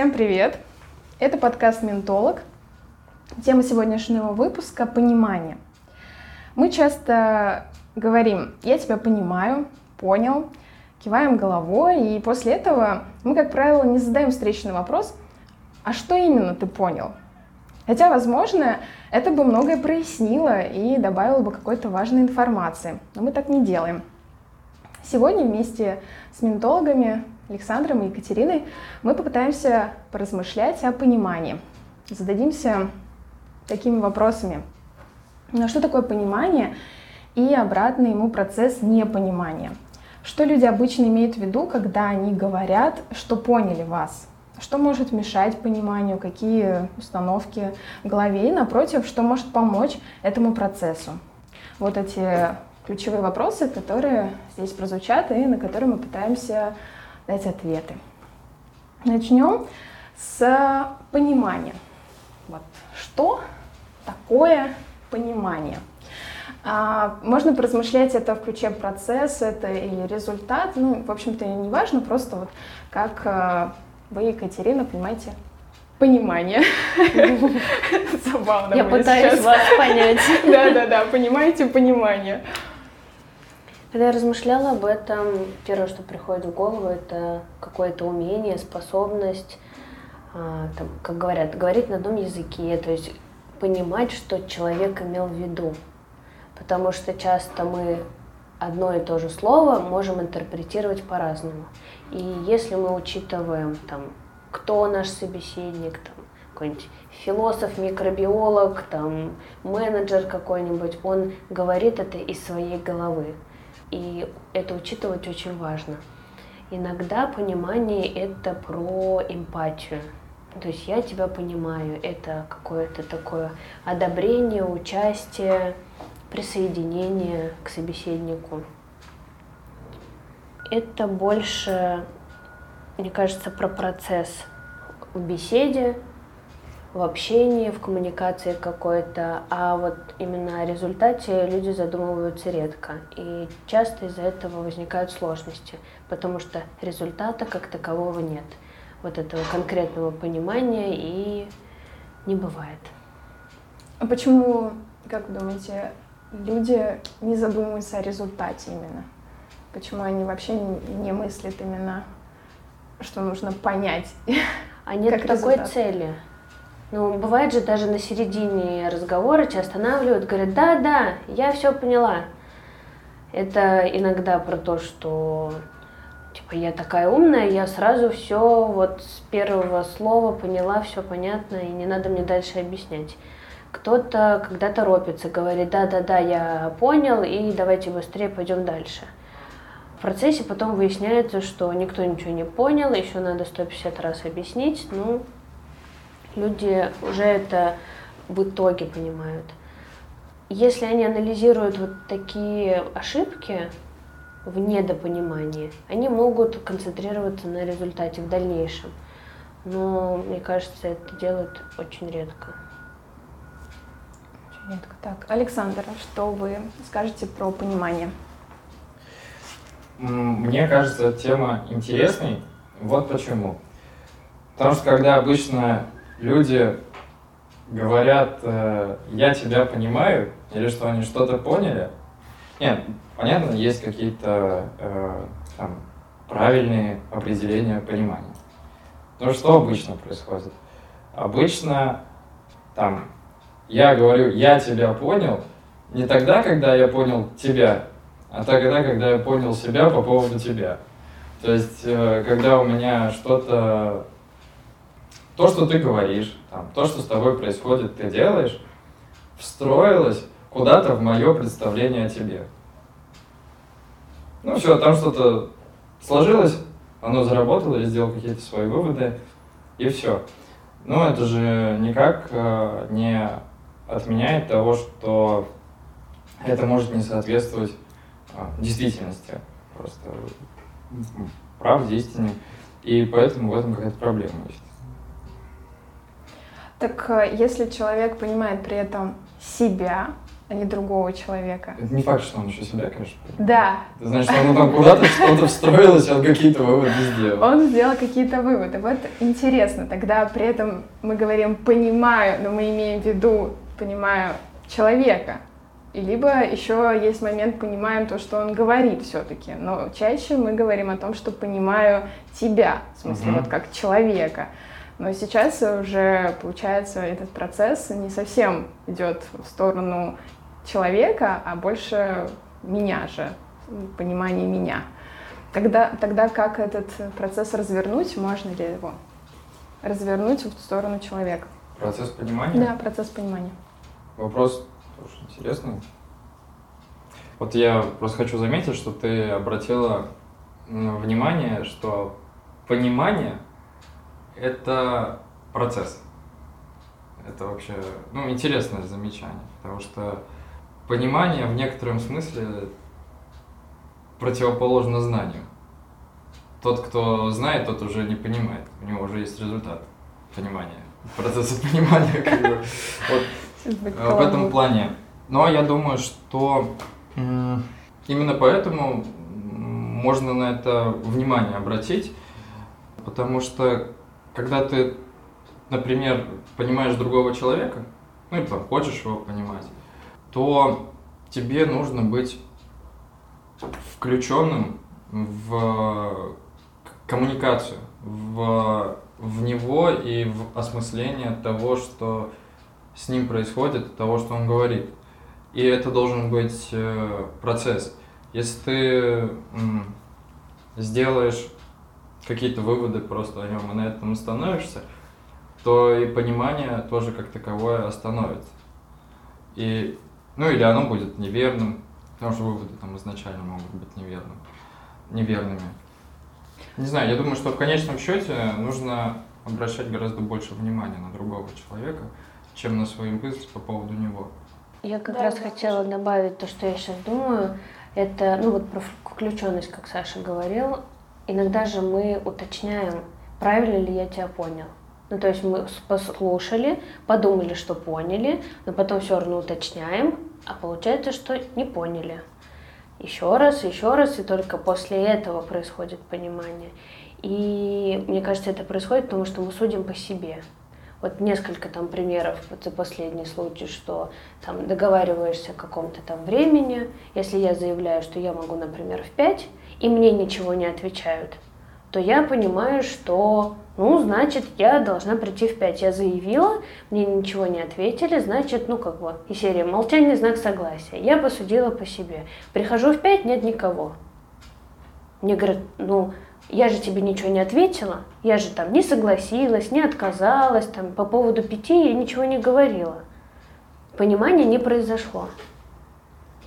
Всем привет! Это подкаст «Ментолог». Тема сегодняшнего выпуска – понимание. Мы часто говорим «я тебя понимаю», «понял», киваем головой, и после этого мы, как правило, не задаем встречный вопрос «а что именно ты понял?». Хотя, возможно, это бы многое прояснило и добавило бы какой-то важной информации, но мы так не делаем. Сегодня вместе с ментологами Александром и Екатериной мы попытаемся поразмышлять о понимании. Зададимся такими вопросами. Но что такое понимание и обратный ему процесс непонимания? Что люди обычно имеют в виду, когда они говорят, что поняли вас? Что может мешать пониманию, какие установки в голове и, напротив, что может помочь этому процессу? Вот эти ключевые вопросы, которые здесь прозвучат и на которые мы пытаемся дать ответы. Начнем с понимания. Вот. Что такое понимание? А, можно поразмышлять это в ключе процесс, это или результат. Ну, в общем-то, не важно, просто вот как а, вы, Екатерина, понимаете понимание. Забавно. Я пытаюсь вас понять. Да-да-да, понимаете понимание. Когда я размышляла об этом, первое, что приходит в голову, это какое-то умение, способность, а, там, как говорят, говорить на одном языке, то есть понимать, что человек имел в виду. Потому что часто мы одно и то же слово можем интерпретировать по-разному. И если мы учитываем, там, кто наш собеседник, там, какой-нибудь философ, микробиолог, там, менеджер какой-нибудь, он говорит это из своей головы. И это учитывать очень важно. Иногда понимание это про эмпатию. То есть я тебя понимаю, это какое-то такое одобрение, участие, присоединение к собеседнику. Это больше, мне кажется, про процесс в беседе, в общении, в коммуникации какой-то, а вот именно о результате люди задумываются редко. И часто из-за этого возникают сложности, потому что результата как такового нет. Вот этого конкретного понимания и не бывает. А почему, как вы думаете, люди не задумываются о результате именно? Почему они вообще не мыслят именно, что нужно понять? А нет такой результат? цели. Ну, бывает же даже на середине разговора тебя останавливают, говорят, да, да, я все поняла. Это иногда про то, что типа я такая умная, я сразу все вот с первого слова поняла, все понятно, и не надо мне дальше объяснять. Кто-то когда торопится, говорит, да-да-да, я понял, и давайте быстрее пойдем дальше. В процессе потом выясняется, что никто ничего не понял, еще надо 150 раз объяснить, ну, люди уже это в итоге понимают. Если они анализируют вот такие ошибки в недопонимании, они могут концентрироваться на результате в дальнейшем. Но мне кажется, это делают очень редко. Очень редко. Так, Александр, что вы скажете про понимание? Мне кажется, тема интересной. Вот почему. Потому что когда обычно люди говорят, э, я тебя понимаю, или что они что-то поняли. Нет, понятно, есть какие-то э, там, правильные определения понимания. Но что обычно происходит? Обычно там я говорю, я тебя понял, не тогда, когда я понял тебя, а тогда, когда я понял себя по поводу тебя. То есть, э, когда у меня что-то то, что ты говоришь, там, то, что с тобой происходит, ты делаешь, встроилось куда-то в мое представление о тебе. Ну все, там что-то сложилось, оно заработало, я сделал какие-то свои выводы, и все. Но это же никак э, не отменяет того, что это может не соответствовать э, действительности, просто правде, истине. И поэтому в этом какая-то проблема есть. Так э, если человек понимает при этом себя, а не другого человека. Это не факт, что он еще себя, конечно. Да. Знаешь, что он там куда-то что-то встроилось, он какие-то выводы сделал. Он сделал какие-то выводы. Вот интересно, тогда при этом мы говорим «понимаю», но мы имеем в виду «понимаю человека». И либо еще есть момент «понимаем то, что он говорит все-таки». Но чаще мы говорим о том, что «понимаю тебя», в смысле угу. вот как человека. Но сейчас уже, получается, этот процесс не совсем идет в сторону человека, а больше меня же, понимание меня. Тогда, тогда как этот процесс развернуть, можно ли его развернуть в сторону человека? Процесс понимания? Да, процесс понимания. Вопрос тоже интересный. Вот я просто хочу заметить, что ты обратила внимание, что понимание — это процесс. Это вообще, ну, интересное замечание, потому что понимание в некотором смысле противоположно знанию. Тот, кто знает, тот уже не понимает. У него уже есть результат понимания, процесса понимания. Как бы. вот, э, в этом плане. Но я думаю, что именно поэтому можно на это внимание обратить, потому что когда ты, например, понимаешь другого человека, ну или там хочешь его понимать, то тебе нужно быть включенным в коммуникацию, в, в него и в осмысление того, что с ним происходит, того, что он говорит. И это должен быть э, процесс. Если ты сделаешь какие-то выводы просто о нем и на этом остановишься, то и понимание тоже как таковое остановится. И ну или оно будет неверным, потому что выводы там изначально могут быть неверным, неверными. Не знаю, я думаю, что в конечном счете нужно обращать гораздо больше внимания на другого человека, чем на свои мысли по поводу него. Я как да, раз да, хотела добавить то, что я сейчас думаю. Это, ну вот про включенность, как Саша говорил. Иногда же мы уточняем, правильно ли я тебя понял. Ну, то есть мы послушали, подумали, что поняли, но потом все равно уточняем, а получается, что не поняли. Еще раз, еще раз, и только после этого происходит понимание. И мне кажется, это происходит, потому что мы судим по себе. Вот несколько там примеров, вот за последний случай, что там договариваешься о каком-то там времени, если я заявляю, что я могу, например, в 5, и мне ничего не отвечают, то я понимаю, что, ну, значит, я должна прийти в 5. Я заявила, мне ничего не ответили, значит, ну, как бы, и серия молчание, знак согласия. Я посудила по себе. Прихожу в 5, нет никого. Мне говорят, ну, я же тебе ничего не ответила, я же там не согласилась, не отказалась, там, по поводу пяти я ничего не говорила. Понимания не произошло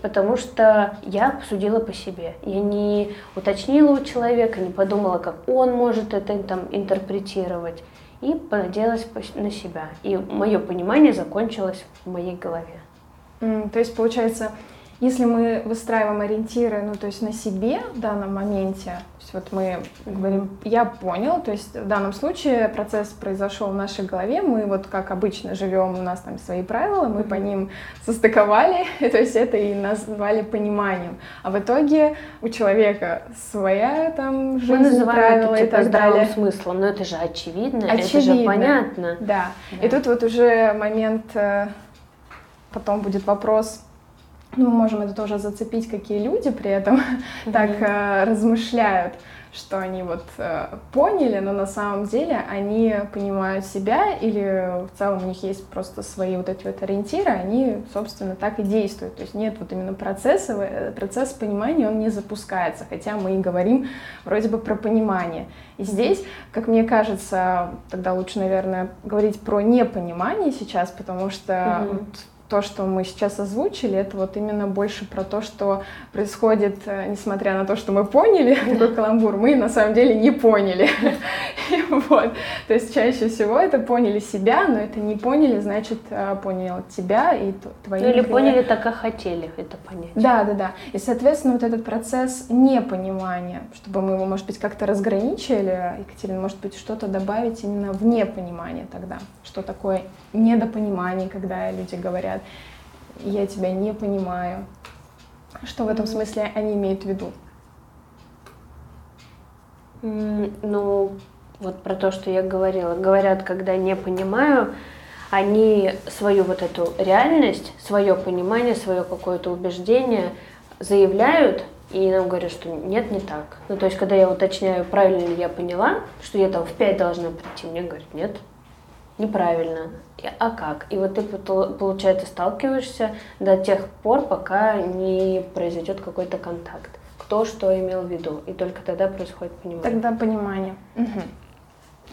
потому что я судила по себе. Я не уточнила у человека, не подумала, как он может это там интерпретировать, и понадеялась на себя. И мое понимание закончилось в моей голове. Mm, то есть, получается, если мы выстраиваем ориентиры, ну, то есть на себе в данном моменте, есть вот мы говорим, я понял, то есть в данном случае процесс произошел в нашей голове, мы вот как обычно живем, у нас там свои правила, мы по ним состыковали, то есть это и назвали пониманием. А в итоге у человека своя там жизнь, мы называем правила это, типа, и так далее. смыслом, но это же очевидно, очевидно, это же понятно. Да. да. И тут вот уже момент, э, потом будет вопрос, ну, мы можем это тоже зацепить, какие люди при этом mm-hmm. так э, размышляют, что они вот э, поняли, но на самом деле они понимают себя или в целом у них есть просто свои вот эти вот ориентиры, они, собственно, так и действуют. То есть нет вот именно процесса, э, процесс понимания, он не запускается, хотя мы и говорим вроде бы про понимание. И здесь, как мне кажется, тогда лучше, наверное, говорить про непонимание сейчас, потому что mm-hmm. вот то, что мы сейчас озвучили, это вот именно больше про то, что происходит, э, несмотря на то, что мы поняли такой каламбур, мы на самом деле не поняли. вот. То есть чаще всего это поняли себя, но это не поняли, значит, э, понял тебя и твои... Ну или поняли так, как хотели это понять. Да, да, да. И, соответственно, вот этот процесс непонимания, чтобы мы его, может быть, как-то разграничили, Екатерина, может быть, что-то добавить именно в непонимание тогда, что такое недопонимание, когда люди говорят, я тебя не понимаю. Что в этом смысле они имеют в виду? Ну, вот про то, что я говорила. Говорят, когда не понимаю, они свою вот эту реальность, свое понимание, свое какое-то убеждение заявляют, и нам говорят, что нет, не так. Ну, то есть, когда я уточняю, правильно ли я поняла, что я там в 5 должна прийти, мне говорят, нет, неправильно. А как? И вот ты, получается, сталкиваешься до тех пор, пока не произойдет какой-то контакт. Кто что имел в виду. И только тогда происходит понимание. Тогда понимание. Угу.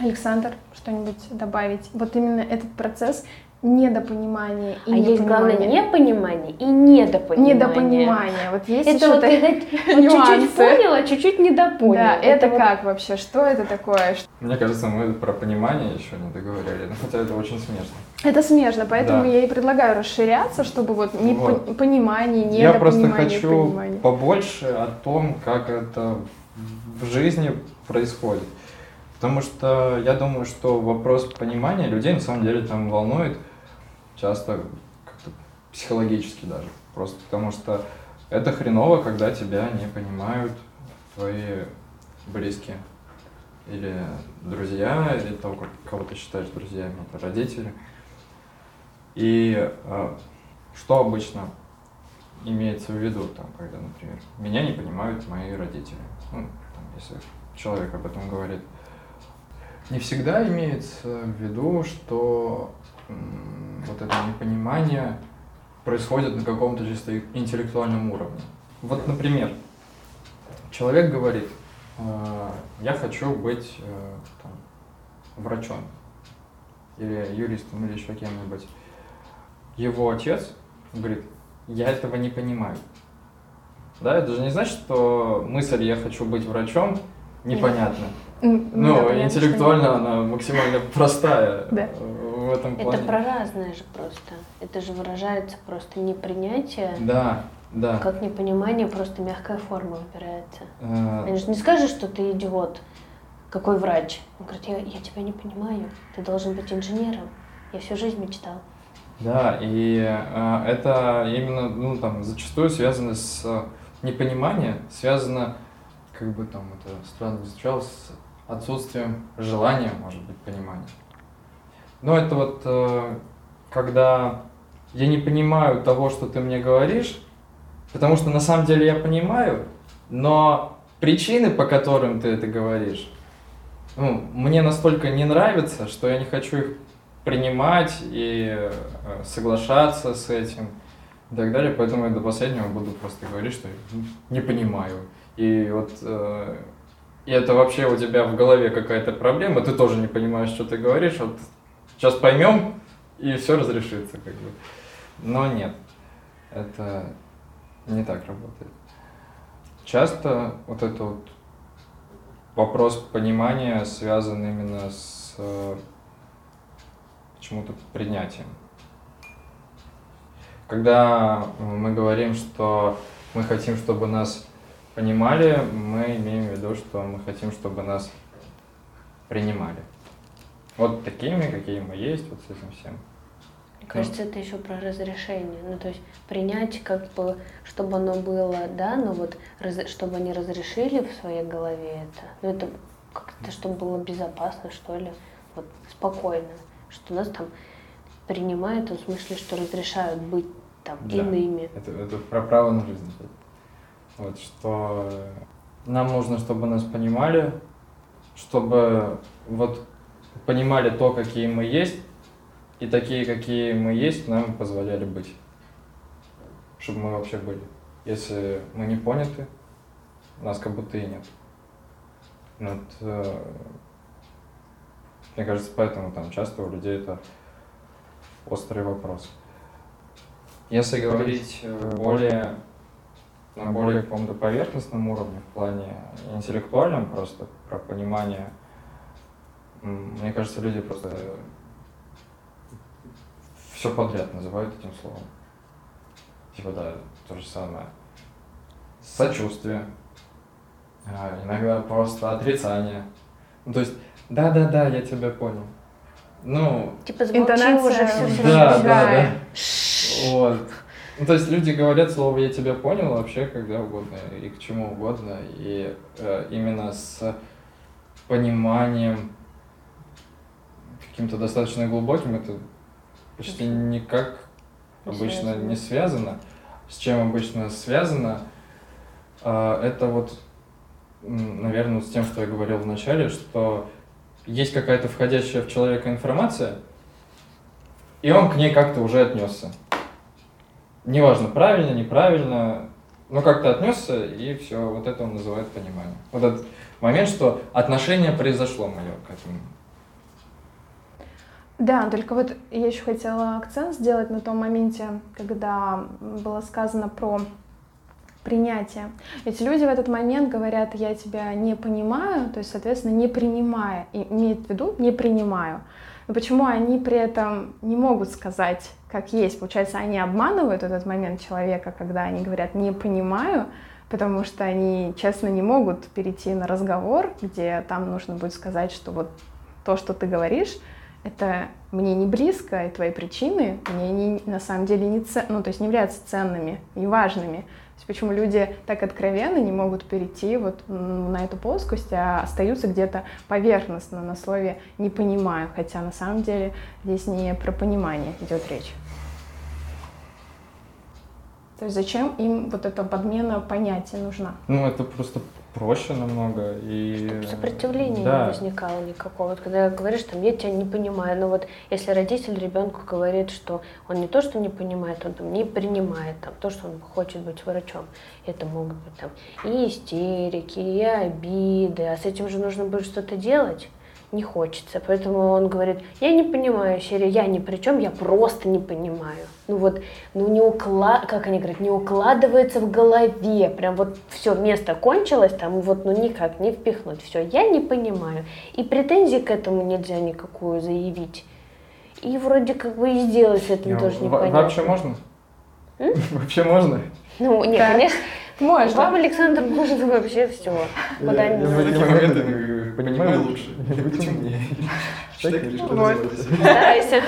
Александр, что-нибудь добавить? Вот именно этот процесс недопонимания и а есть главное непонимание и недопонимание. Недопонимание. Вот есть это вот чуть-чуть поняла, чуть-чуть недопоняла. Да, это, это как вот... вообще? Что это такое? Мне кажется, мы про понимание еще не договорили, хотя это очень смешно. Это смешно, поэтому да. я и предлагаю расширяться, чтобы вот не вот. понимание, недопонимание, Я просто хочу понимание. побольше о том, как это в жизни происходит. Потому что я думаю, что вопрос понимания людей на самом деле там волнует часто как-то психологически даже. Просто потому что это хреново, когда тебя не понимают твои близкие или друзья, или того, кого ты считаешь друзьями, это родители. И э, что обычно имеется в виду, там, когда, например, меня не понимают мои родители, ну, там, если человек об этом говорит. Не всегда имеется в виду, что вот это непонимание происходит на каком-то чисто интеллектуальном уровне. Вот, например, человек говорит, «Э, я хочу быть э, там, врачом или юристом или еще кем-нибудь. Его отец говорит, я этого не понимаю. Да, это же не значит, что мысль «я хочу быть врачом» непонятна. Ну, интеллектуально она максимально простая. Да в этом плане. Это про разное же просто. Это же выражается просто непринятие. Да, да. Как непонимание, просто мягкая форма выбирается. А... Они же не скажут, что ты идиот. Какой врач? Он говорит, я, я тебя не понимаю. Ты должен быть инженером. Я всю жизнь мечтал. Да, и э, это именно, ну, там, зачастую связано с э, непониманием, связано, как бы там это странно звучало, с отсутствием желания, может быть, понимания. Ну, это вот э, когда я не понимаю того, что ты мне говоришь, потому что на самом деле я понимаю, но причины, по которым ты это говоришь, ну, мне настолько не нравятся, что я не хочу их принимать и э, соглашаться с этим и так далее. Поэтому я до последнего буду просто говорить, что не понимаю. И вот э, и это вообще у тебя в голове какая-то проблема, ты тоже не понимаешь, что ты говоришь, вот сейчас поймем, и все разрешится, как бы. Но нет, это не так работает. Часто вот этот вот вопрос понимания связан именно с почему-то принятием. Когда мы говорим, что мы хотим, чтобы нас понимали, мы имеем в виду, что мы хотим, чтобы нас принимали. Вот такими, какие мы есть, вот с этим всем. Мне кажется, это еще про разрешение. Ну, то есть принять, как бы, чтобы оно было, да, но вот раз, чтобы они разрешили в своей голове это. Ну, это как-то, чтобы было безопасно, что ли, вот спокойно. Что нас там принимают, в смысле, что разрешают быть там да. иными. Это, это про право на жизнь. Вот, что нам нужно, чтобы нас понимали, чтобы вот понимали то, какие мы есть, и такие, какие мы есть, нам позволяли быть. Чтобы мы вообще были. Если мы не поняты, нас как будто и нет. Вот, э, мне кажется, поэтому там часто у людей это острый вопрос. Если говорить э, более на более каком-то поверхностном уровне, в плане интеллектуальном просто, про понимание мне кажется, люди просто все подряд называют этим словом. Типа, да, то же самое. Сочувствие. А, иногда просто отрицание. Ну, то есть, да-да-да, я тебя понял. Ну, типа интонация уже все, да, да, да. Вот. Ну, то есть люди говорят слово «я тебя понял» вообще когда угодно и к чему угодно. И э, именно с пониманием каким-то достаточно глубоким это почти никак обычно не связано. С чем обычно связано, э, это вот, наверное, с тем, что я говорил в начале, что есть какая-то входящая в человека информация, и он к ней как-то уже отнесся неважно, правильно, неправильно, но как-то отнесся, и все, вот это он называет понимание. Вот этот момент, что отношение произошло мое к этому. Да, только вот я еще хотела акцент сделать на том моменте, когда было сказано про принятие. Ведь люди в этот момент говорят, я тебя не понимаю, то есть, соответственно, не принимая, и имеет в виду не принимаю. Но почему они при этом не могут сказать, как есть? Получается, они обманывают этот момент человека, когда они говорят «не понимаю», потому что они, честно, не могут перейти на разговор, где там нужно будет сказать, что вот то, что ты говоришь, это мне не близко, и твои причины мне не, на самом деле не, цен, ну, то есть не являются ценными и важными есть почему люди так откровенно не могут перейти вот на эту плоскость, а остаются где-то поверхностно на слове «не понимаю», хотя на самом деле здесь не про понимание идет речь. То есть зачем им вот эта подмена понятия нужна? Ну, это просто проще намного. И... Чтобы сопротивления да. не возникало никакого. Вот когда говоришь, там, я тебя не понимаю, но вот если родитель ребенку говорит, что он не то, что не понимает, он там не принимает там, то, что он хочет быть врачом, это могут быть там и истерики, и обиды, а с этим же нужно будет что-то делать не хочется. Поэтому он говорит, я не понимаю, Щеря, я ни при чем, я просто не понимаю. Ну вот, ну не уклад, как они говорят, не укладывается в голове, прям вот все, место кончилось, там вот ну никак не впихнуть, все, я не понимаю. И претензий к этому нельзя никакую заявить. И вроде как бы и сделать с этим ну, тоже непонятно. Вообще можно? М? Вообще можно? Ну, нет, конечно, можно. Вам, Александр, можно вообще все. Куда я в эти моменты понимаю лучше. Быть умнее. Старайся.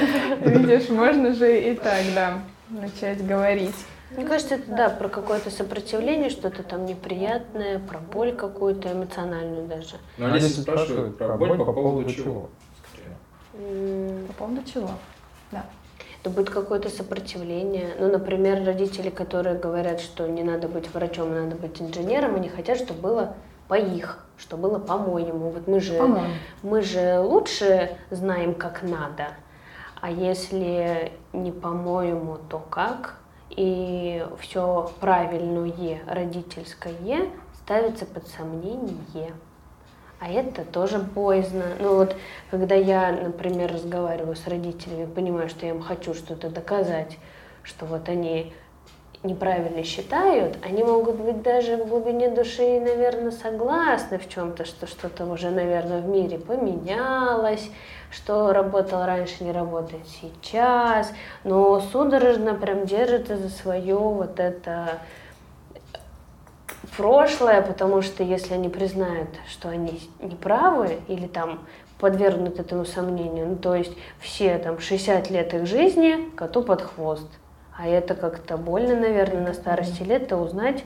Видишь, можно же и так, да, начать говорить. Мне кажется, это да, про какое-то сопротивление, что-то там неприятное, про боль какую-то эмоциональную даже. Но они спрашивают про боль по поводу чего? По поводу чего? Да то будет какое-то сопротивление. Ну, например, родители, которые говорят, что не надо быть врачом, надо быть инженером, они хотят, чтобы было по их, что было по-моему. Вот мы же, по мы же лучше знаем, как надо. А если не по-моему, то как? И все правильное родительское ставится под сомнение. А это тоже боязно. Ну вот, когда я, например, разговариваю с родителями, понимаю, что я им хочу что-то доказать, что вот они неправильно считают, они могут быть даже в глубине души, наверное, согласны в чем-то, что что-то уже, наверное, в мире поменялось, что работал раньше, не работает сейчас, но судорожно прям держится за свое вот это прошлое, потому что если они признают, что они неправы или там подвергнут этому сомнению, ну то есть все там 60 лет их жизни коту под хвост. А это как-то больно, наверное, на старости лет-то узнать,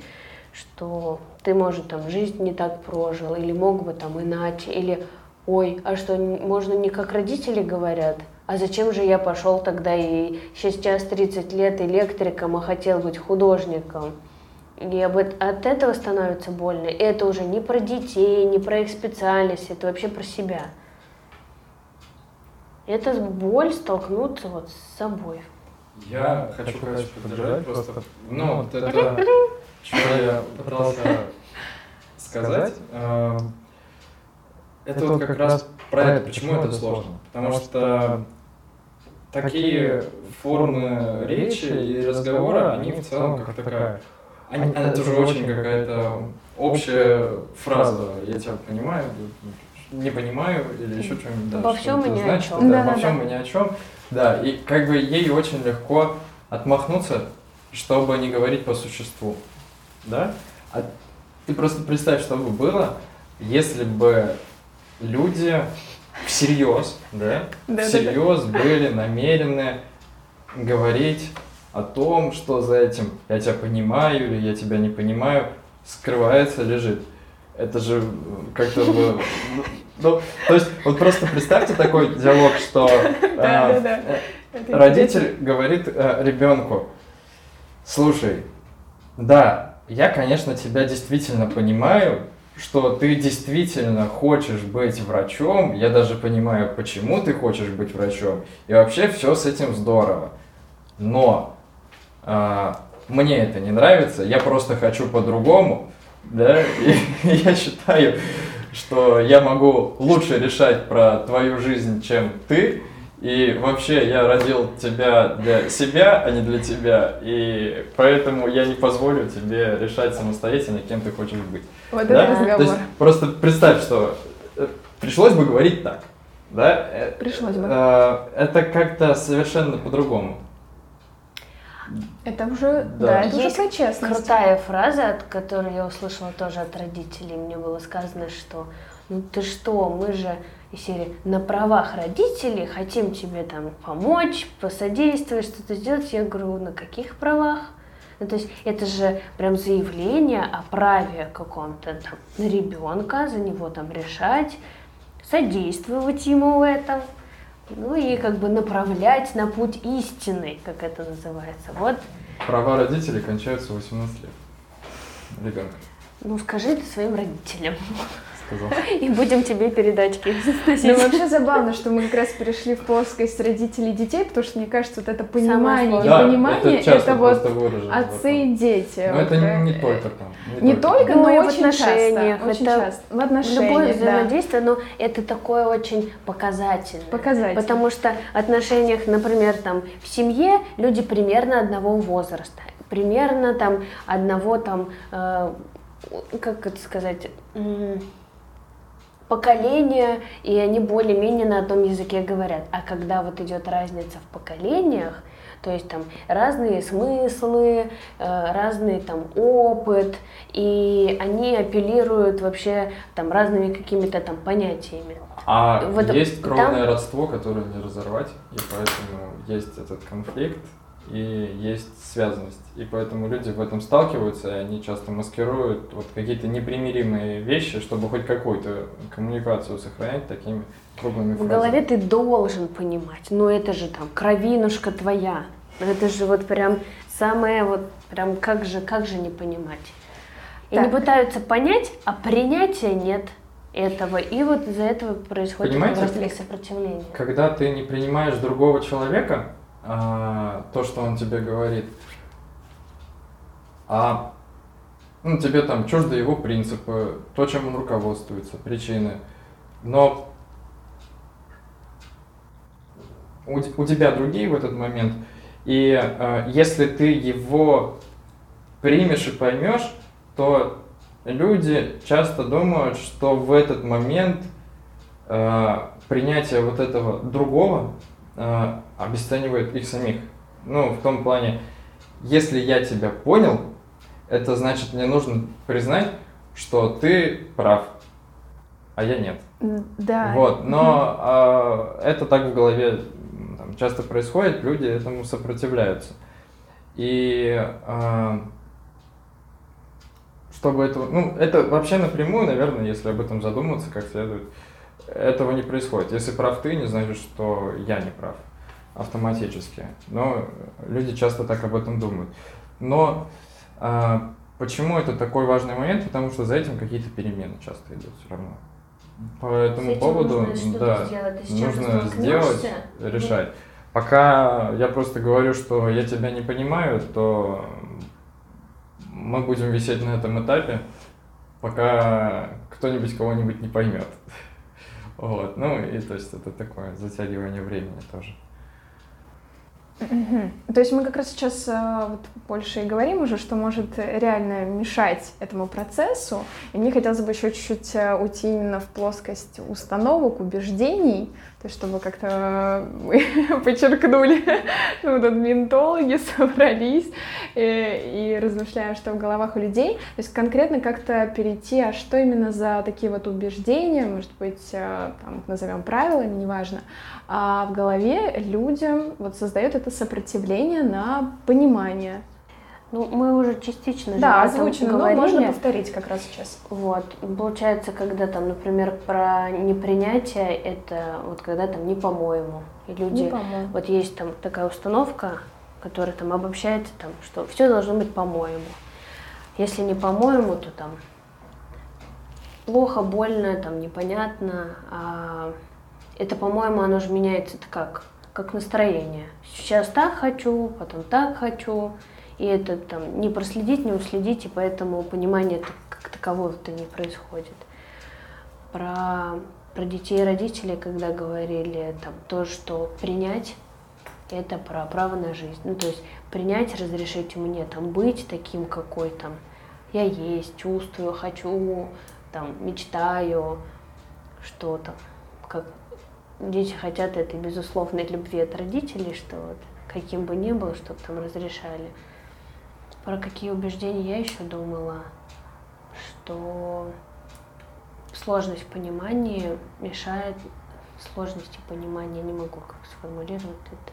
что ты, может, там жизнь не так прожил, или мог бы там иначе, или ой, а что, можно не как родители говорят, а зачем же я пошел тогда и сейчас 30 лет электриком, а хотел быть художником? И об, от этого становится больно. И это уже не про детей, не про их специальность, это вообще про себя. Это боль столкнуться вот с собой. Я хочу, конечно, поддержать просто. Ну, вот это, что я пытался сказать, э, это вот как раз про это, почему это сложно. Потому что такие формы речи и разговора, они в целом как такая они, она тоже очень какая-то общая фраза. Я тебя понимаю, не понимаю, или еще что-нибудь. Да, обо всем и ни о чем. Да, обо всем и ни о чем. Да, и как бы ей очень легко отмахнуться, чтобы не говорить по существу. Да? А ты просто представь, что бы было, если бы люди всерьез, да, всерьез были намерены говорить о том, что за этим я тебя понимаю или я тебя не понимаю, скрывается, лежит. Это же как-то бы... Ну, то есть, вот просто представьте такой диалог, что э, родитель говорит э, ребенку, слушай, да, я, конечно, тебя действительно понимаю, что ты действительно хочешь быть врачом, я даже понимаю, почему ты хочешь быть врачом, и вообще все с этим здорово. Но а, мне это не нравится, я просто хочу по-другому, да, и я считаю, что я могу лучше решать про твою жизнь, чем ты, и вообще я родил тебя для себя, а не для тебя, и поэтому я не позволю тебе решать самостоятельно, кем ты хочешь быть. Вот да? это разговор. То есть просто представь, что э, пришлось бы говорить так, да? Э, пришлось бы. Э, это как-то совершенно по-другому. Это уже, да, да это Есть уже честность. крутая фраза, от которой я услышала тоже от родителей. Мне было сказано, что ну ты что, мы же из серии на правах родителей хотим тебе там помочь, посодействовать, что-то сделать. Я говорю, на каких правах? Ну, то есть это же прям заявление о праве каком-то там на ребенка, за него там решать, содействовать ему в этом ну и как бы направлять на путь истины, как это называется. Вот. Права родителей кончаются в 18 лет. Ребенка. Ну скажи это своим родителям сказал. И будем тебе передачки. Ну, вообще забавно, что мы как раз перешли в плоскость родителей и детей, потому что, мне кажется, вот это понимание, да, понимание, это, это вот отцы и дети. Но вот это не, не только там. Не, не только, но, но и в отношениях. Часто, очень часто. В отношениях, Любое взаимодействие, но это такое очень показательное. Показательное. Потому что в отношениях, например, там, в семье люди примерно одного возраста, примерно там одного там, э, как это сказать, поколения, и они более-менее на одном языке говорят. А когда вот идет разница в поколениях, то есть там разные смыслы, э, разный там опыт, и они апеллируют вообще там разными какими-то там понятиями. А вот есть кровное там... родство, которое не разорвать, и поэтому есть этот конфликт, и есть связанность. И поэтому люди в этом сталкиваются, и они часто маскируют вот какие-то непримиримые вещи, чтобы хоть какую-то коммуникацию сохранять такими круглыми фразами. В голове ты должен понимать, но это же там кровинушка твоя. Это же вот прям самое вот прям как же, как же не понимать. И так. они пытаются понять, а принятия нет этого. И вот из-за этого происходит Понимаете, сопротивление. Когда ты не принимаешь другого человека, а, то, что он тебе говорит, а ну, тебе там чужды его принципы, то, чем он руководствуется, причины. Но у, у тебя другие в этот момент, и э, если ты его примешь и поймешь, то люди часто думают, что в этот момент э, принятие вот этого другого обесценивает их самих. Ну, в том плане, если я тебя понял, это значит, мне нужно признать, что ты прав, а я нет. Да. Вот, но э, это так в голове там, часто происходит, люди этому сопротивляются. И э, чтобы это, ну, это вообще напрямую, наверное, если об этом задуматься как следует, этого не происходит. Если прав ты, не значит, что я не прав автоматически. Но люди часто так об этом думают. Но а, почему это такой важный момент? Потому что за этим какие-то перемены часто идут все равно. По этому поводу нужно да, сделать. нужно сделать, решать. Пока я просто говорю, что я тебя не понимаю, то мы будем висеть на этом этапе, пока кто-нибудь кого-нибудь не поймет. Вот. Ну и то есть это такое затягивание времени тоже. Угу. То есть мы как раз сейчас э, вот, больше и говорим уже, что может реально мешать этому процессу. И мне хотелось бы еще чуть-чуть э, уйти именно в плоскость установок, убеждений, то есть чтобы как-то мы подчеркнули, ну, тут ментологи собрались и, и размышляем, что в головах у людей. То есть конкретно как-то перейти, а что именно за такие вот убеждения, может быть, э, там, назовем правилами, неважно, а в голове людям вот создает это сопротивление на понимание. Ну, мы уже частично да, озвучено, но можно повторить как раз сейчас. Вот, получается, когда там, например, про непринятие, это вот когда там не по-моему, и люди, не по-моему. вот есть там такая установка, которая там обобщается, там, что все должно быть по-моему. Если не по-моему, то там плохо, больно, там непонятно. А это, по-моему, оно же меняется это как? Как настроение. Сейчас так хочу, потом так хочу и это там не проследить, не уследить, и поэтому понимание как такового-то не происходит. Про, про детей и родителей, когда говорили там то, что принять, это про право на жизнь. Ну, то есть принять, разрешить мне там быть таким, какой там я есть, чувствую, хочу, там, мечтаю, что там, как дети хотят этой безусловной любви от родителей, что вот каким бы ни был, чтобы там разрешали. Про какие убеждения я еще думала, что сложность понимания мешает, сложности понимания, не могу как сформулировать это,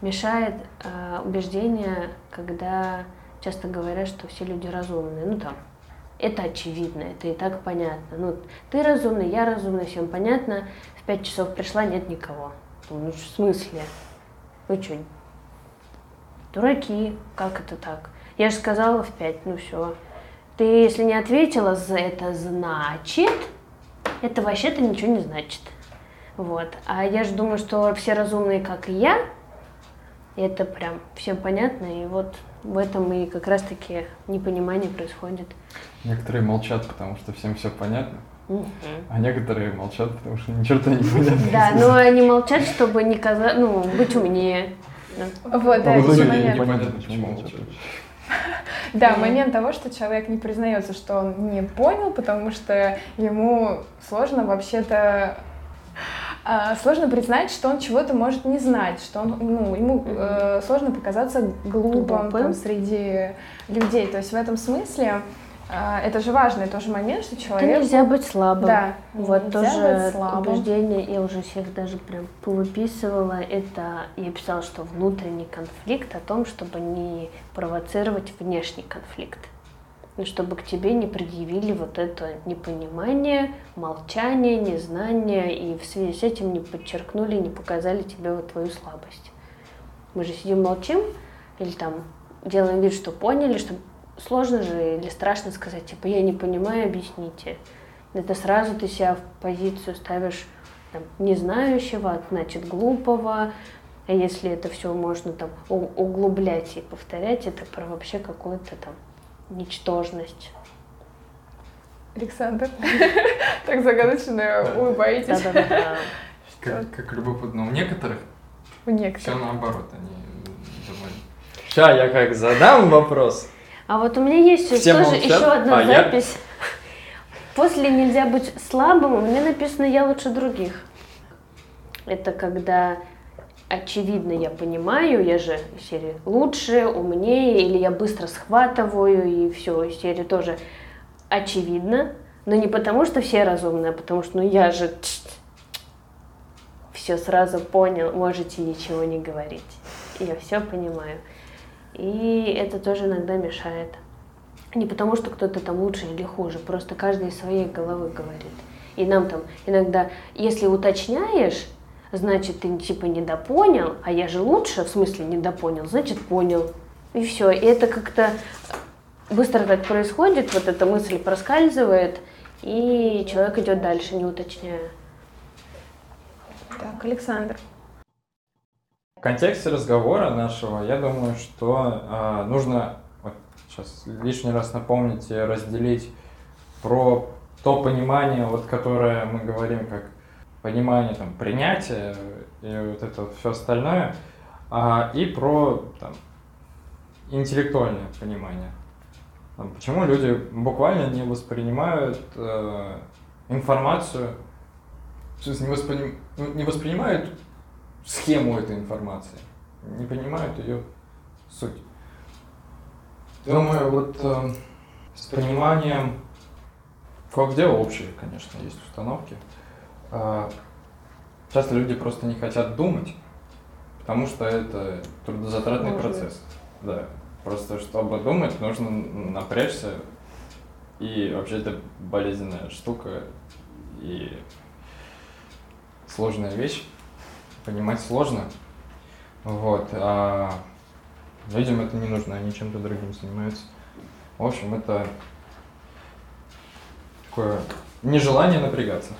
мешает э, убеждение, когда часто говорят, что все люди разумные. Ну там, это очевидно, это и так понятно. Ну, ты разумный, я разумный, всем понятно. В пять часов пришла, нет никого. Ну, в смысле? Вы что, дураки? Как это так? Я же сказала в пять, ну все. Ты, если не ответила за это, значит, это вообще-то ничего не значит. Вот. А я же думаю, что все разумные, как и я, это прям всем понятно, и вот в этом и как раз-таки непонимание происходит. Некоторые молчат, потому что всем все понятно. А некоторые молчат, потому что ни черта не понятно. Да, но они молчат, чтобы не казать, ну, быть умнее. Вот, да, а непонятно, почему молчат. Да, момент того, что человек не признается, что он не понял, потому что ему сложно вообще-то сложно признать, что он чего-то может не знать, что он, ну, ему э, сложно показаться глупым там, среди людей. То есть в этом смысле а, это же важный тоже момент, что человек... Это нельзя быть слабым. Да. Вот тоже убеждение, я уже всех даже прям повыписывала, это я писала, что внутренний конфликт о том, чтобы не провоцировать внешний конфликт. И чтобы к тебе не предъявили вот это непонимание, молчание, незнание, и в связи с этим не подчеркнули, не показали тебе вот твою слабость. Мы же сидим молчим, или там делаем вид, что поняли, что сложно же или страшно сказать, типа, я не понимаю, объясните. Это сразу ты себя в позицию ставишь там, незнающего, значит, глупого. А если это все можно там углублять и повторять, это про вообще какую-то там ничтожность. Александр, так загадочно улыбаетесь. Да-да-да. Как, как любопытно. У некоторых у некоторых. все наоборот, они довольны. Сейчас я как задам вопрос. А вот у меня есть Все тоже молчат. еще одна а, запись. Я... После нельзя быть слабым, у меня написано я лучше других. Это когда очевидно я понимаю, я же серии лучше, умнее, или я быстро схватываю, и все, серии тоже очевидно, но не потому, что все разумные, а потому что ну я же все сразу понял, можете ничего не говорить. Я все понимаю. И это тоже иногда мешает. Не потому, что кто-то там лучше или хуже, просто каждый из своей головы говорит. И нам там иногда, если уточняешь, значит, ты типа недопонял, а я же лучше, в смысле недопонял, значит, понял. И все. И это как-то быстро так происходит, вот эта мысль проскальзывает, и человек идет дальше, не уточняя. Так, Александр. В контексте разговора нашего, я думаю, что э, нужно вот сейчас лишний раз напомнить и разделить про то понимание, вот, которое мы говорим как понимание там, принятия и вот это вот все остальное, а, и про там, интеллектуальное понимание. Почему люди буквально не воспринимают э, информацию, не, воспри... Ну, не воспринимают схему этой информации, не понимают ее суть. Думаю, вот э, с пониманием, кое-где общие, конечно, есть установки. Э, часто люди просто не хотят думать, потому что это трудозатратный Можно. процесс. Да. Просто чтобы думать, нужно напрячься. И вообще это болезненная штука и сложная вещь. Понимать сложно. Вот. А людям это не нужно, они чем-то другим занимаются. В общем, это такое нежелание напрягаться.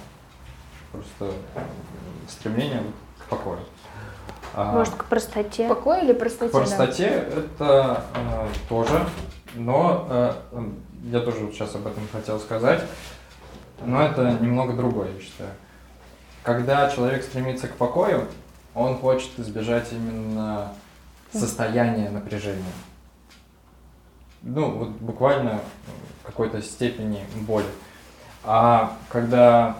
Просто стремление к покою. А, Может, к простоте? Покой или простоте? К простоте это э, тоже, но э, я тоже вот сейчас об этом хотел сказать, но это немного другое, я считаю. Когда человек стремится к покою, он хочет избежать именно состояния напряжения. Ну, вот буквально в какой-то степени боли. А когда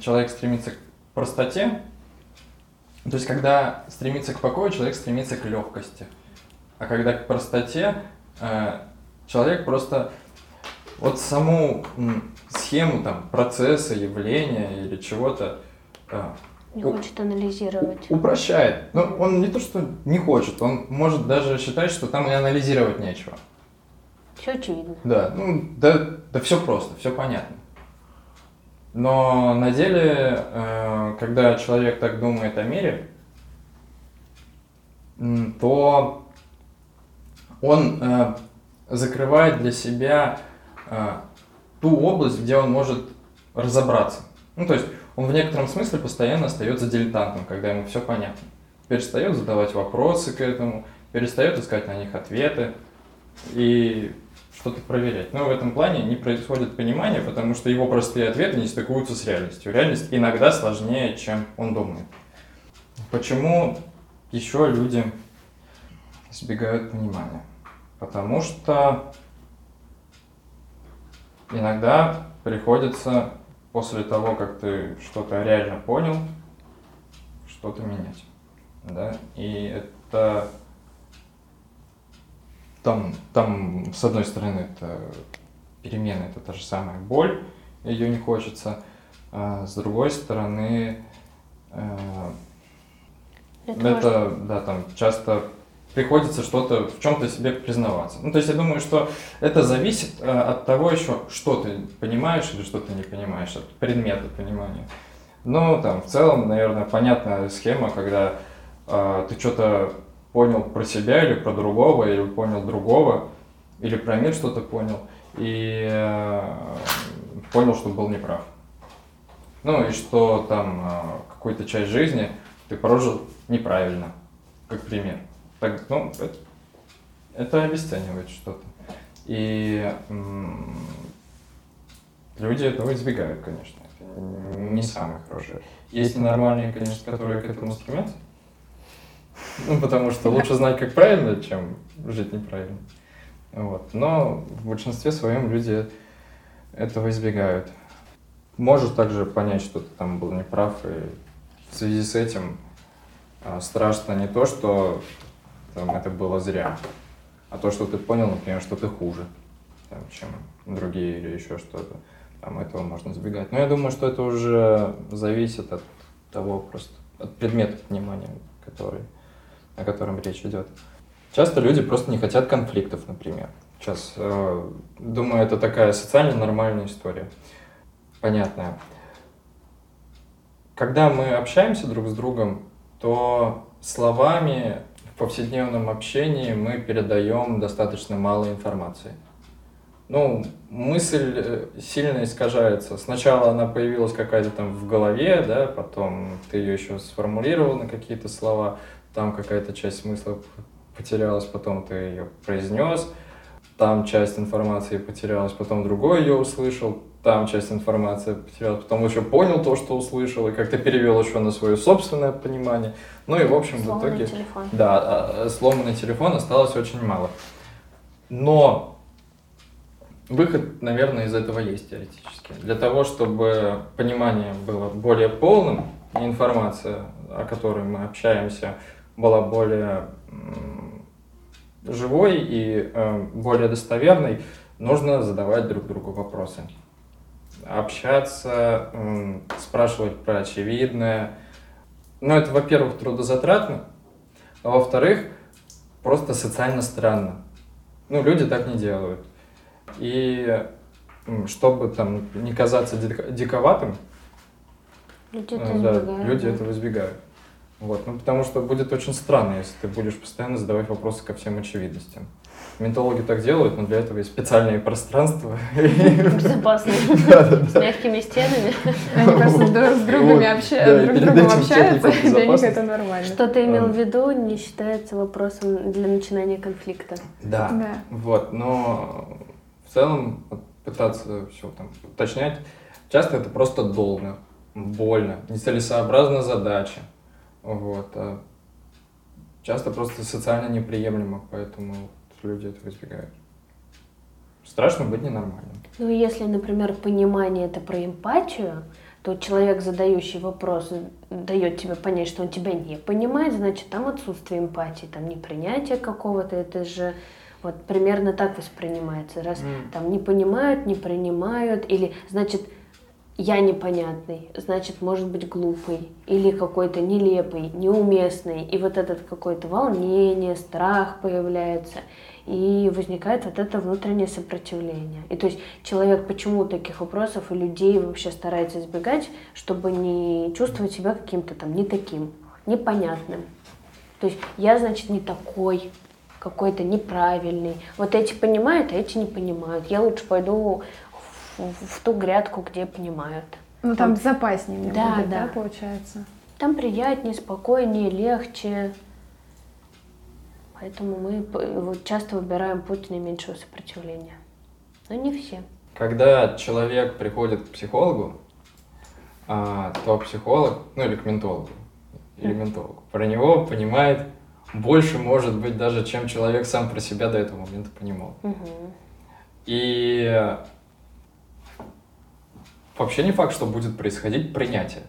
человек стремится к простоте, то есть когда стремится к покою, человек стремится к легкости. А когда к простоте, э, человек просто вот саму схему там процесса, явления или чего-то э, не хочет анализировать. Упрощает. Но ну, он не то, что не хочет, он может даже считать, что там и анализировать нечего. Все очевидно. Да, ну, да, да все просто, все понятно. Но на деле, э, когда человек так думает о мире, то он э, закрывает для себя э, ту область, где он может разобраться. Ну, то есть он в некотором смысле постоянно остается дилетантом, когда ему все понятно. Перестает задавать вопросы к этому, перестает искать на них ответы и что-то проверять. Но в этом плане не происходит понимания, потому что его простые ответы не стыкуются с реальностью. Реальность иногда сложнее, чем он думает. Почему еще люди избегают понимания? Потому что иногда приходится после того, как ты что-то реально понял, что-то менять. Да? И это там, там, с одной стороны, это перемена, это та же самая боль, ее не хочется, а с другой стороны, это, это да, там часто приходится что-то в чем-то себе признаваться. Ну, то есть я думаю, что это зависит э, от того еще, что ты понимаешь или что ты не понимаешь, от предмета понимания. Ну, там, в целом, наверное, понятная схема, когда э, ты что-то понял про себя или про другого, или понял другого, или про мир что-то понял, и э, понял, что был неправ. Ну, и что там э, какую-то часть жизни ты прожил неправильно, как пример. Так, ну, это, это обесценивает что-то. И м- люди этого избегают, конечно. Не самые хорошие. Есть нормальные, конечно, которые к этому стремятся. Ну, потому что лучше знать, как правильно, чем жить неправильно. Вот. Но в большинстве своем люди этого избегают. Можешь также понять, что ты там был неправ, и в связи с этим а, страшно не то, что там, это было зря. А то, что ты понял, например, что ты хуже, там, чем другие или еще что-то, там этого можно избегать. Но я думаю, что это уже зависит от того просто, от предмета внимания, который, о котором речь идет. Часто люди просто не хотят конфликтов, например. Сейчас, э, думаю, это такая социально нормальная история, понятная. Когда мы общаемся друг с другом, то словами в повседневном общении мы передаем достаточно мало информации. Ну, мысль э, сильно искажается. Сначала она появилась какая-то там в голове, да, потом ты ее еще сформулировал на какие-то слова, там какая-то часть смысла потерялась, потом ты ее произнес, там часть информации потерялась, потом другой ее услышал, там часть информации потерялась, потом еще понял то, что услышал, и как-то перевел еще на свое собственное понимание. Ну и, в общем, сломанный в итоге... Телефон. Да, а, а, сломанный телефон осталось очень мало. Но выход, наверное, из этого есть теоретически. Для того, чтобы понимание было более полным, информация, о которой мы общаемся, была более живой и э, более достоверной, нужно задавать друг другу вопросы общаться, спрашивать про очевидное, ну, это, во-первых, трудозатратно, а во-вторых, просто социально странно. Ну, люди так не делают. И чтобы там не казаться диковатым, люди это, э, да, избегают, люди этого избегают. Вот, ну, потому что будет очень странно, если ты будешь постоянно задавать вопросы ко всем очевидностям. Ментологи так делают, но для этого есть специальные пространства. Безопасные. С мягкими стенами. Они просто друг с другом общаются, и для них это нормально. Что ты имел в виду, не считается вопросом для начинания конфликта. Да. Вот, но в целом пытаться все там уточнять, часто это просто долго, больно, нецелесообразна задача. Вот. А часто просто социально неприемлемо, поэтому люди этого избегают. Страшно быть ненормальным. Ну, если, например, понимание это про эмпатию, то человек, задающий вопрос, дает тебе понять, что он тебя не понимает, значит, там отсутствие эмпатии, там непринятие какого-то, это же вот примерно так воспринимается. Раз mm. там не понимают, не принимают, или значит, я непонятный, значит, может быть глупый или какой-то нелепый, неуместный. И вот этот какое-то волнение, страх появляется, и возникает вот это внутреннее сопротивление. И то есть человек почему таких вопросов и людей вообще старается избегать, чтобы не чувствовать себя каким-то там не таким, непонятным. То есть я, значит, не такой, какой-то неправильный. Вот эти понимают, а эти не понимают. Я лучше пойду в, в ту грядку, где понимают. Ну там, там безопаснее мне да, будет, да. да, получается. Там приятнее, спокойнее, легче. Поэтому мы вот, часто выбираем путь наименьшего сопротивления. Но не все. Когда человек приходит к психологу, а, то психолог, ну или к ментологу, или ментологу, про него понимает больше, может быть, даже, чем человек сам про себя до этого момента понимал. Угу. И вообще не факт, что будет происходить принятие.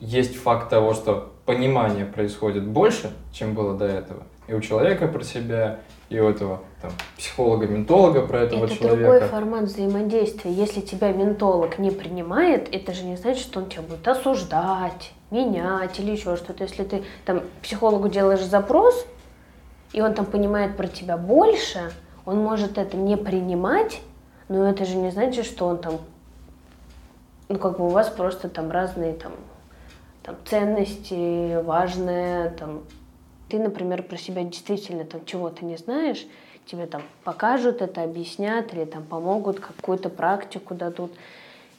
Есть факт того, что понимание происходит больше, чем было до этого. И у человека про себя, и у этого там, психолога, ментолога про этого это человека. Это другой формат взаимодействия. Если тебя ментолог не принимает, это же не значит, что он тебя будет осуждать, менять или еще что-то. Если ты там психологу делаешь запрос, и он там понимает про тебя больше, он может это не принимать, но это же не значит, что он там, ну как бы у вас просто там разные там, там ценности, важные, там, ты, например, про себя действительно там чего-то не знаешь, тебе там покажут это, объяснят или там помогут, какую-то практику дадут,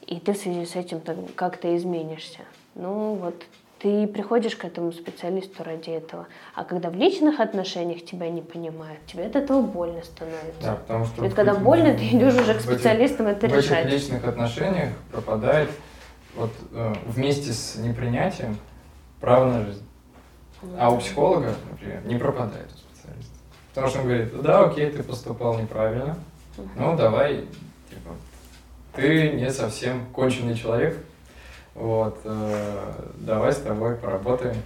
и ты в связи с этим как-то изменишься. Ну вот ты приходишь к этому специалисту ради этого. А когда в личных отношениях тебя не понимают, тебе от этого больно становится. Да, потому что... Ведь когда больно, ты идешь уже к специалистам это в решать. В этих личных отношениях пропадает вот э, вместе с непринятием право на жизнь. А у психолога, например, не пропадает у специалиста. Потому что он говорит, да, окей, ты поступал неправильно, ну давай, типа, ты не совсем конченый человек, вот, э, давай с тобой поработаем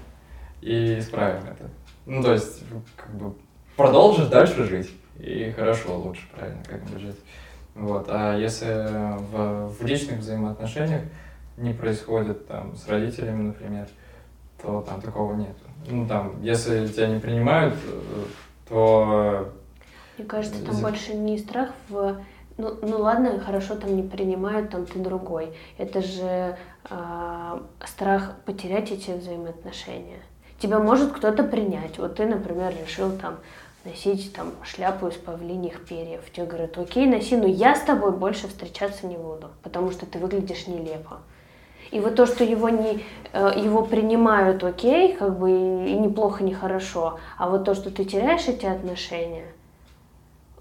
и исправим это. Ну, то есть, как бы, продолжишь дальше жить. И хорошо, лучше, правильно, как-нибудь жить. Вот. А если в, в личных взаимоотношениях не происходит там с родителями, например, то там такого нет. Ну, там, если тебя не принимают, э, то... Мне кажется, там больше не страх в ну, ну ладно, хорошо, там не принимают, там ты другой. Это же э, страх потерять эти взаимоотношения. Тебя может кто-то принять. Вот ты, например, решил там носить там шляпу из павлиньих перьев. Тебе говорят, окей, носи, но я с тобой больше встречаться не буду, потому что ты выглядишь нелепо. И вот то, что его, не, э, его принимают окей, как бы и неплохо, не хорошо, а вот то, что ты теряешь эти отношения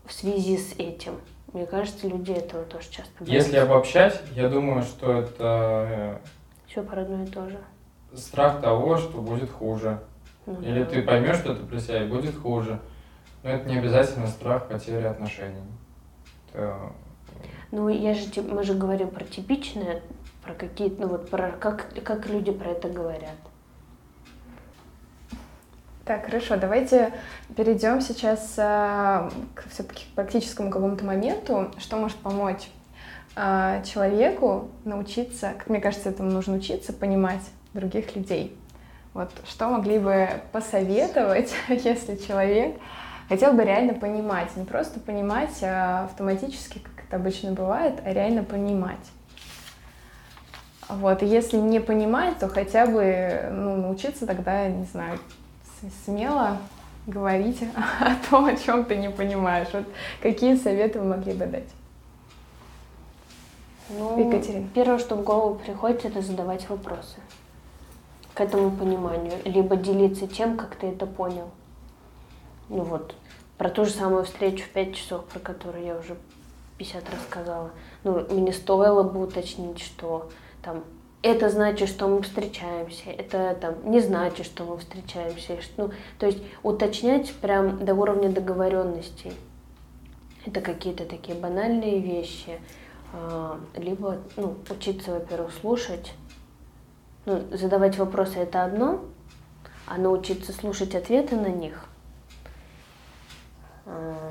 в связи с этим – мне кажется, люди этого тоже часто боятся. Если обобщать, я думаю, что это... Э, Все про одно и то же. Страх того, что будет хуже. Ну, Или да. ты поймешь, что это при себя, и будет хуже. Но это не обязательно страх потери отношений. Это... Ну, я же, мы же говорим про типичное, про какие-то, ну вот про как, как люди про это говорят. Так, хорошо, давайте перейдем сейчас э, к все-таки практическому какому-то моменту, что может помочь а, человеку научиться, как мне кажется, этому нужно учиться, понимать других людей. Вот что могли бы посоветовать, если человек хотел бы реально понимать, не просто понимать а автоматически, как это обычно бывает, а реально понимать. Вот, и если не понимать, то хотя бы ну, научиться тогда, не знаю, смело говорить о том, о чем ты не понимаешь. Вот какие советы вы могли бы дать? Ну, Екатерина. Первое, что в голову приходит, это задавать вопросы к этому пониманию, либо делиться тем, как ты это понял. Ну вот, про ту же самую встречу в 5 часов, про которую я уже 50 рассказала. Ну, мне стоило бы уточнить, что там это значит, что мы встречаемся, это там не значит, что мы встречаемся. Ну, то есть уточнять прям до уровня договоренностей. Это какие-то такие банальные вещи. А, либо ну, учиться, во-первых, слушать. Ну, задавать вопросы это одно, а научиться слушать ответы на них а,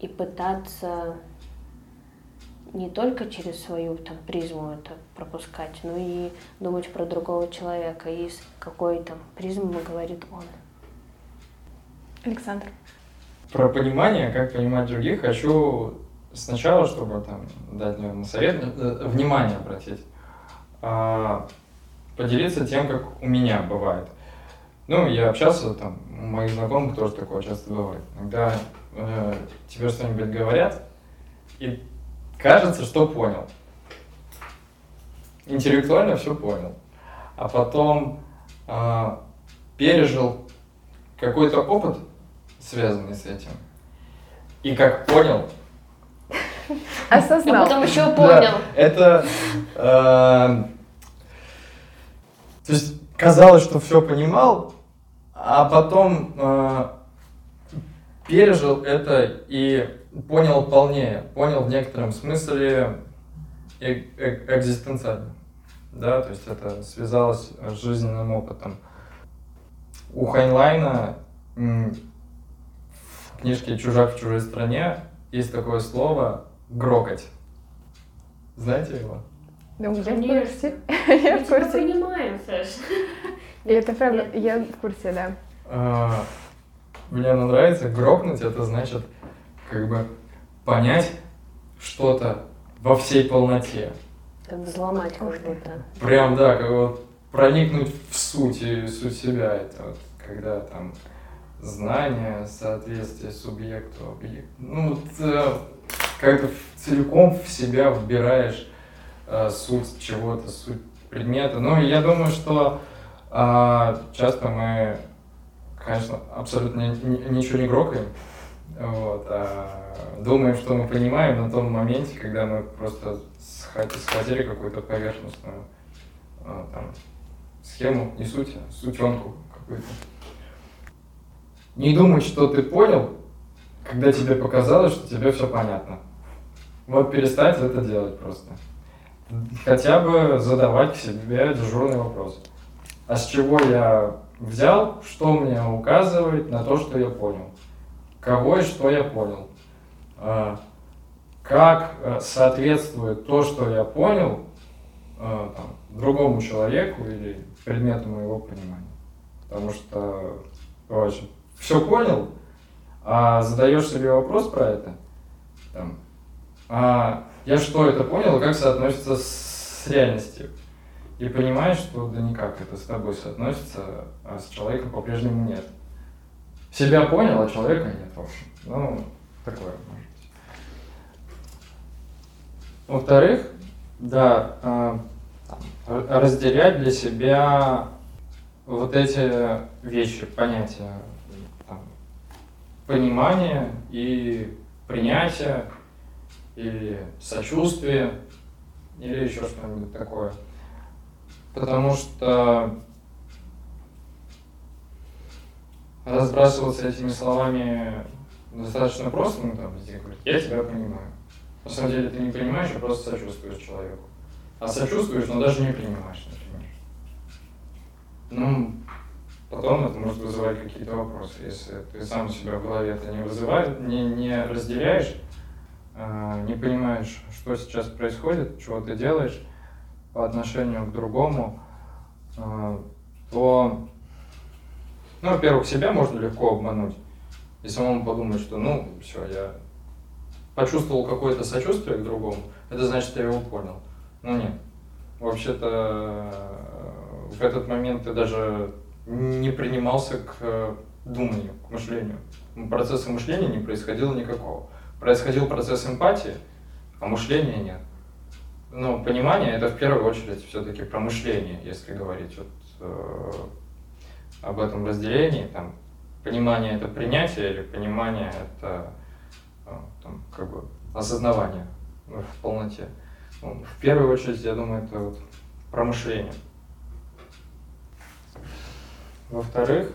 и пытаться не только через свою там, призму это пропускать, но и думать про другого человека, из какой там призмы говорит он. Александр. Про понимание, как понимать других, хочу сначала, чтобы там дать, наверное, совет, э, внимание обратить, а, поделиться тем, как у меня бывает. Ну, я общался, там, у моих знакомых тоже такое часто бывает. Иногда э, тебе что-нибудь говорят, и кажется, что понял. Интеллектуально все понял. А потом э, пережил какой-то опыт, связанный с этим. И как понял, Осознал. А потом еще понял. Да, это... Э, то есть казалось, что все понимал, а потом э, пережил это и понял полнее, понял в некотором смысле э э экзистенциально. Да, то есть это связалось с жизненным опытом. У Хайнлайна в книжке «Чужак в чужой стране» есть такое слово «грокать». Знаете его? Да, я в курсе. Я в курсе. понимаем, Саш. Это правда, я в курсе, да. А, мне оно нравится. Грокнуть это значит как бы понять что-то во всей полноте. Как взломать как будто. Прям, да, как вот проникнуть в суть и суть себя. Это вот когда там знание, соответствие субъекту, объекту. Ну, вот э, как-то целиком в себя вбираешь э, суть чего-то, суть предмета. Ну, я думаю, что э, часто мы, конечно, абсолютно ничего не грокаем, вот, а думаем, что мы понимаем на том моменте, когда мы просто схватили какую-то поверхностную э, там, схему, не суть, а сутенку какую-то. Не думать, что ты понял, когда тебе показалось, что тебе все понятно. Вот перестать это делать просто. Хотя бы задавать себе дежурный вопрос. А с чего я взял, что мне указывает на то, что я понял? Кого и что я понял? А, как э, соответствует то, что я понял, э, там, другому человеку или предмету моего понимания? Потому что очень все понял, а задаешь себе вопрос про это, там, а я что это понял, как соотносится с реальностью. И понимаешь, что да никак это с тобой соотносится, а с человеком по-прежнему нет. Себя понял, а человека нет, в общем. Ну, такое может быть. Во-вторых, да, э, разделять для себя вот эти вещи, понятия, там, понимание и принятие, или сочувствие, или еще что-нибудь такое. Потому что разбрасываться этими словами достаточно просто, ну там везде говорят, я тебя понимаю. На самом деле ты не понимаешь, а просто сочувствуешь человеку. А сочувствуешь, но даже не принимаешь, например. Ну, потом это может вызывать какие-то вопросы. Если ты сам себя в голове это не вызывает, не, не разделяешь, э, не понимаешь, что сейчас происходит, чего ты делаешь по отношению к другому, э, то, ну, во-первых, себя можно легко обмануть и самому подумать, что, ну, все, я почувствовал какое-то сочувствие к другому, это значит, я его понял. Ну, нет. Вообще-то в этот момент ты даже не принимался к думанию, к мышлению. Процесса мышления не происходило никакого. Происходил процесс эмпатии, а мышления нет. Ну, понимание это в первую очередь все-таки про мышление, если говорить вот, э, об этом разделении. Там, понимание это принятие или понимание это э, там, как бы осознавание в полноте. Ну, в первую очередь, я думаю, это вот про мышление. Во-вторых,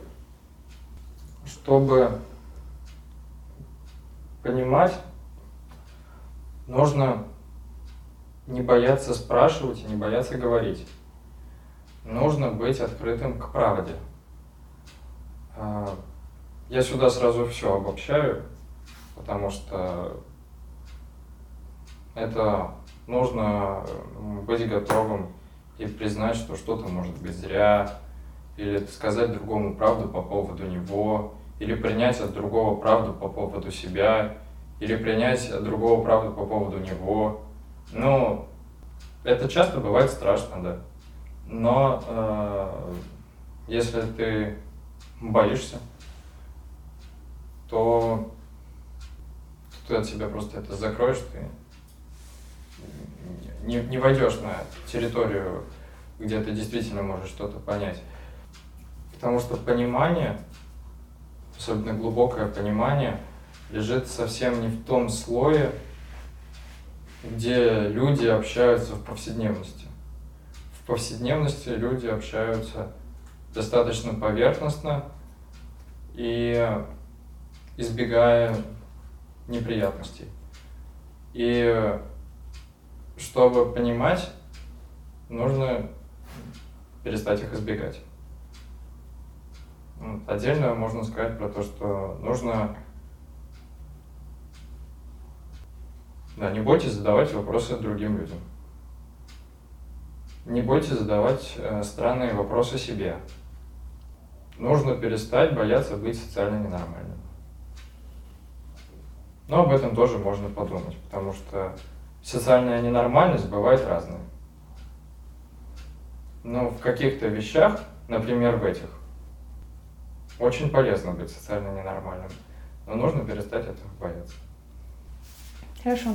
чтобы понимать, нужно не бояться спрашивать и не бояться говорить. Нужно быть открытым к правде. А, я сюда сразу все обобщаю, потому что это нужно быть готовым и признать, что что-то может быть зря, или сказать другому правду по поводу него, или принять от другого правду по поводу себя, или принять от другого правду по поводу него. Ну, это часто бывает страшно, да. Но э, если ты боишься, то ты от себя просто это закроешь, ты не, не войдешь на территорию, где ты действительно можешь что-то понять. Потому что понимание, особенно глубокое понимание, лежит совсем не в том слое, где люди общаются в повседневности. В повседневности люди общаются достаточно поверхностно и избегая неприятностей. И чтобы понимать, нужно перестать их избегать. Отдельно можно сказать про то, что нужно Да, не бойтесь задавать вопросы другим людям. Не бойтесь задавать э, странные вопросы себе. Нужно перестать бояться быть социально ненормальным. Но об этом тоже можно подумать, потому что социальная ненормальность бывает разная. Но в каких-то вещах, например, в этих, очень полезно быть социально ненормальным, но нужно перестать этого бояться. Хорошо.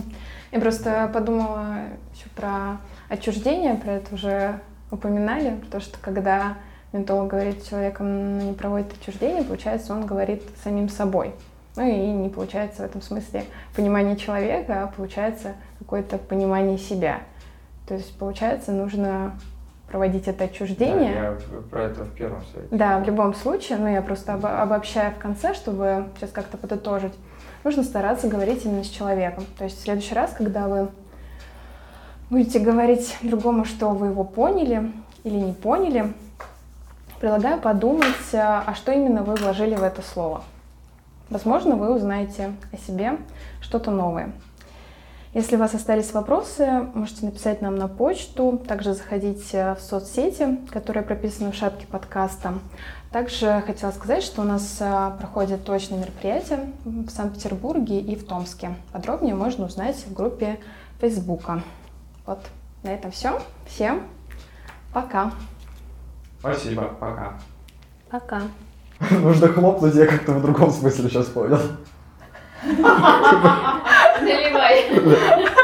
Я просто подумала еще про отчуждение, про это уже упоминали, потому что когда ментолог говорит с человеком, но не проводит отчуждение, получается, он говорит самим собой. Ну и не получается в этом смысле понимание человека, а получается какое-то понимание себя. То есть, получается, нужно проводить это отчуждение. Да, я про это в первом совете. Да, в любом случае, но я просто обобщаю в конце, чтобы сейчас как-то подытожить. Нужно стараться говорить именно с человеком. То есть в следующий раз, когда вы будете говорить другому, что вы его поняли или не поняли, предлагаю подумать, а что именно вы вложили в это слово. Возможно, вы узнаете о себе что-то новое. Если у вас остались вопросы, можете написать нам на почту, также заходите в соцсети, которые прописаны в шапке подкаста. Также хотела сказать, что у нас а, проходят точные мероприятия в Санкт-Петербурге и в Томске. Подробнее можно узнать в группе Фейсбука. Вот, на этом все. Всем пока. Спасибо, пока. Пока. Нужно хлопнуть, я как-то в другом смысле сейчас понял. Наливай.